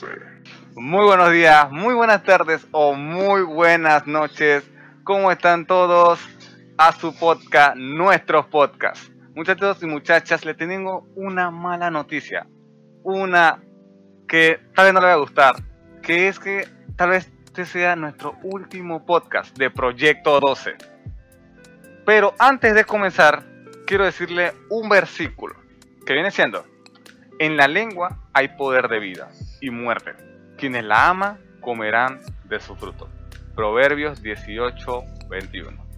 12. Muy buenos días, muy buenas tardes o muy buenas noches. ¿Cómo están todos? A su podcast, nuestros podcasts. Muchachos y muchachas, le tengo una mala noticia. Una que tal vez no le va a gustar. Que es que tal vez este sea nuestro último podcast de Proyecto 12. Pero antes de comenzar, quiero decirle un versículo que viene siendo, en la lengua hay poder de vida y muerte. Quienes la aman comerán de su fruto. Proverbios 18, 21.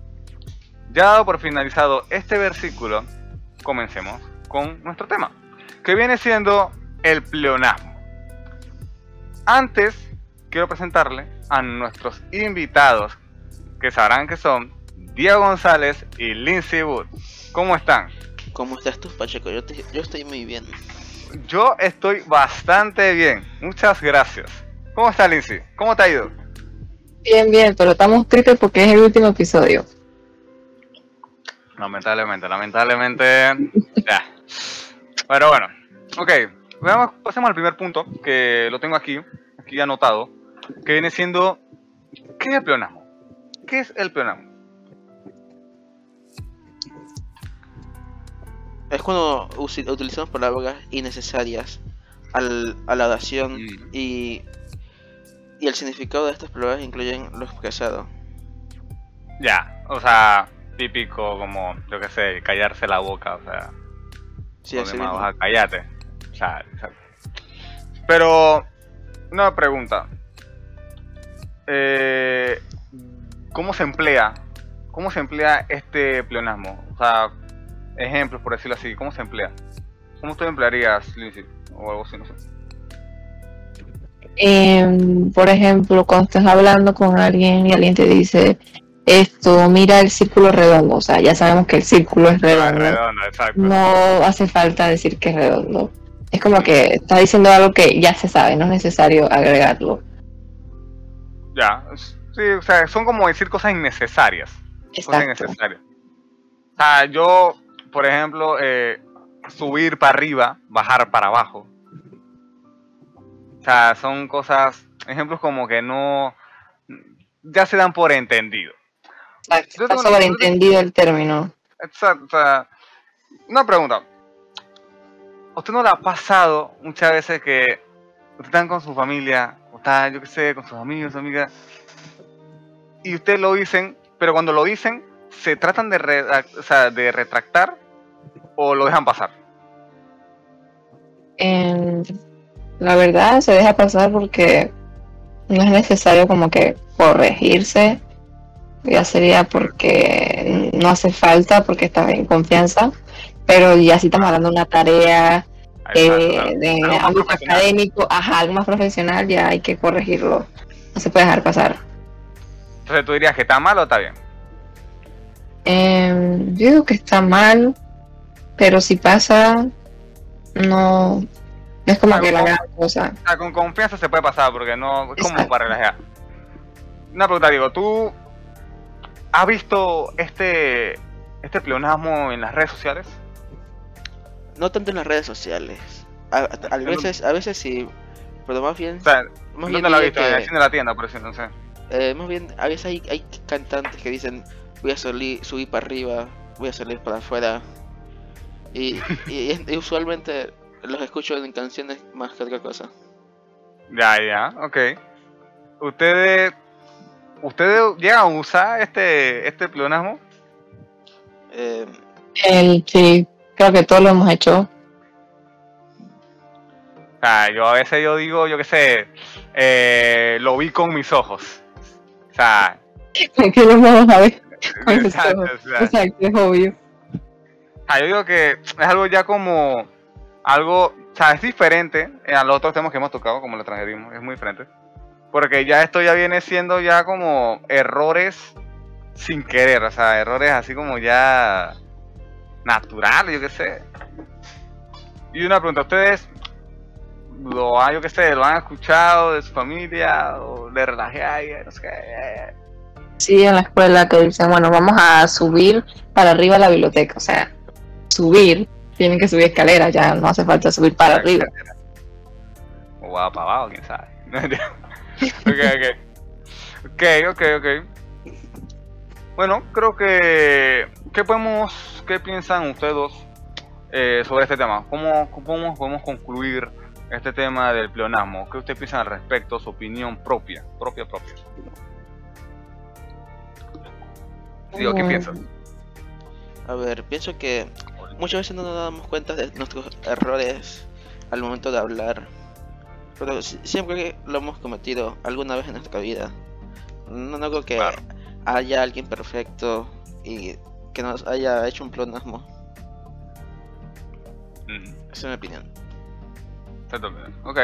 Ya dado por finalizado este versículo, comencemos con nuestro tema, que viene siendo el pleonasmo. Antes, quiero presentarle a nuestros invitados, que sabrán que son Diego González y Lindsay Wood. ¿Cómo están? ¿Cómo estás tú, Pacheco? Yo, estoy muy bien. Yo estoy bastante bien. Muchas gracias. ¿Cómo está Lindsay? ¿Cómo te ha ido? Bien, bien, pero estamos tristes porque es el último episodio. Lamentablemente, lamentablemente. ya. Pero bueno. Ok. Veamos, pasemos al primer punto, que lo tengo aquí, aquí anotado, que viene siendo, ¿qué es el pleonasmo? ¿Qué es el pleonasmo? Es cuando utilizamos palabras innecesarias al, a la oración Mm. y, y el significado de estas palabras incluyen lo expresado. Ya, o sea, típico como, yo qué sé, callarse la boca, o sea, Sí, así mismo. cállate. O sea, exacto. Pero, una pregunta. Eh, ¿Cómo se emplea? ¿Cómo se emplea este pleonasmo? O sea, ejemplos, por decirlo así. ¿Cómo se emplea? ¿Cómo tú emplearías, Lindsay? O algo así, no sé. Em, por ejemplo, cuando estás hablando con alguien y alguien te dice esto, mira el círculo redondo, o sea, ya sabemos que el círculo es Ah, redondo. No hace falta decir que es redondo. Es como que está diciendo algo que ya se sabe, no es necesario agregarlo. Ya, sí, o sea, son como decir cosas innecesarias. Cosas Exacto. innecesarias. O sea, yo, por ejemplo, eh, subir para arriba, bajar para abajo. O sea, son cosas, ejemplos como que no, ya se dan por entendido. Yo Está sobreentendido el término. Exacto, una pregunta. ¿A ¿Usted no le ha pasado muchas veces que usted están con su familia, o está, yo qué sé, con sus amigos, amigas, y usted lo dicen, pero cuando lo dicen, se tratan de, o sea, de retractar o lo dejan pasar? Em, la verdad se deja pasar porque no es necesario como que corregirse. Ya sería porque no hace falta, porque estás en confianza. Pero ya si estamos hablando de una tarea eh, de Algo más académico, ajá, algo más profesional, ya hay que corregirlo. No se puede dejar pasar. Entonces tú dirías que está mal o está bien. Em, yo digo que está mal, pero si pasa, no, no es como que la gran cosa. O sea, con confianza se puede pasar porque no es como Exacto. para relajar. Una pregunta, digo, ¿tú has visto este este pleonasmo en las redes sociales? No tanto en las redes sociales. A, a- a Pero- veces, a veces sí, pero más bien, O sea, más bien ¿dónde lo has visto? En que- de la tienda, por eso entonces. eh, más bien, a veces hay, hay cantantes que dicen voy a soli- subir para arriba, voy a salir para afuera. Y, y- y usualmente los escucho en canciones más que otra cosa. Ya, ya, ok. ¿Ustedes ustedes llegan a usar este este pleonasmo? Eh, El, sí, creo que todos lo hemos hecho. O sea, yo a veces yo digo, yo qué sé, eh, lo vi con mis ojos. O sea, que lo vamos a ver. Con exacto, ojos. o sea, Exacto, es obvio. Ah, yo digo que es algo ya como algo, o sea, es diferente a los otros temas que hemos tocado, como el extranjerismo, es muy diferente. Porque ya esto ya viene siendo ya como errores sin querer, o sea, errores así como ya naturales, yo qué sé. Y una pregunta, ¿ustedes lo han, yo qué sé, lo han escuchado de su familia o le relajé ahí, no sé qué? Sí, en la escuela que dicen, bueno, vamos a subir para arriba a la biblioteca. O sea, subir, tienen que subir escaleras, ya no hace falta subir para arriba. o va para abajo, quién sabe. ok, ok. Ok, ok, ok. Bueno, creo que. ¿Qué podemos. ¿Qué piensan ustedes dos eh, sobre este tema? ¿Cómo, ¿Cómo podemos concluir este tema del pleonasmo? ¿Qué ustedes piensan al respecto? Su opinión propia. Propia, propia. Digo, ¿qué Mm. piensan? A ver, pienso que muchas veces no nos damos cuenta de nuestros errores al momento de hablar. Pero si- siempre que lo hemos cometido alguna vez en nuestra vida. No, no creo que Claro. haya alguien perfecto y que nos haya hecho un pleonasmo. Mm. Esa es mi opinión. Ok.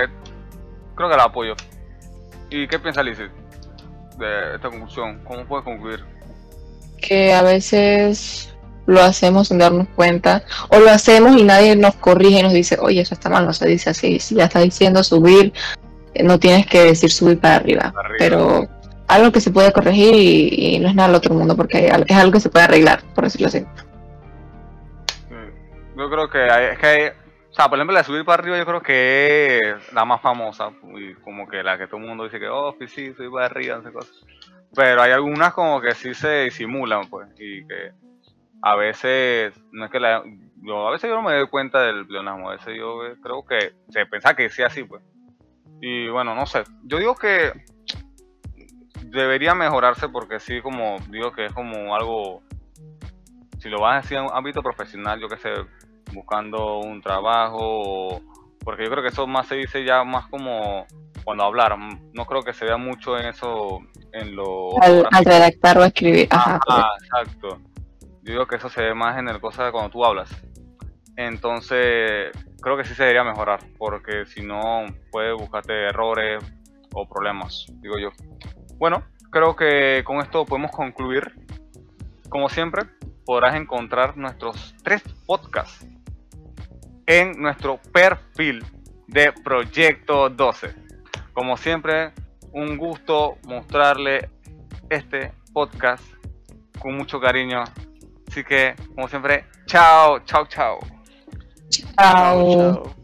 Creo que la apoyo. ¿Y qué piensa Lizzie de esta conclusión? ¿Cómo puedes concluir? Que a veces lo hacemos sin darnos cuenta, o lo hacemos y nadie nos corrige y nos dice, oye, eso está mal, no se dice así. Si ya está diciendo subir, eh, no tienes que decir subir para arriba. Para arriba. Pero algo que se puede corregir y, y no es nada al otro mundo, porque es algo que se puede arreglar, por decirlo así. Mm, Yo creo que hay, es que hay, o sea, por ejemplo, la de subir para arriba yo creo que es la más famosa y como que la que todo el mundo dice que, oh, sí, subir para arriba, no sé cosas. Pero hay algunas como que sí se disimulan, pues, y que a veces, no es que la, yo, a veces yo no me doy cuenta del pleonasmo, a veces yo eh, creo que se pensaba que sí así, pues. Y bueno, no sé, yo digo que debería mejorarse porque sí, como digo que es como algo, si lo vas a decir en un ámbito profesional, yo que sé, buscando un trabajo, o- porque yo creo que eso más se dice ya más como cuando hablar, no creo que se vea mucho en eso, en lo Al, redactar o escribir. Ajá, Ajá, exacto. Yo digo que eso se ve más en el cosa de cuando tú hablas. Entonces, creo que sí se debería mejorar, porque si no, puede buscarte errores o problemas, digo yo. Bueno, creo que con esto podemos concluir. Como siempre, podrás encontrar nuestros tres podcasts en nuestro perfil de Proyecto 12. Como siempre, un gusto mostrarle este podcast con mucho cariño. Así que, como siempre, chao, chao, chao. Chao. Chao.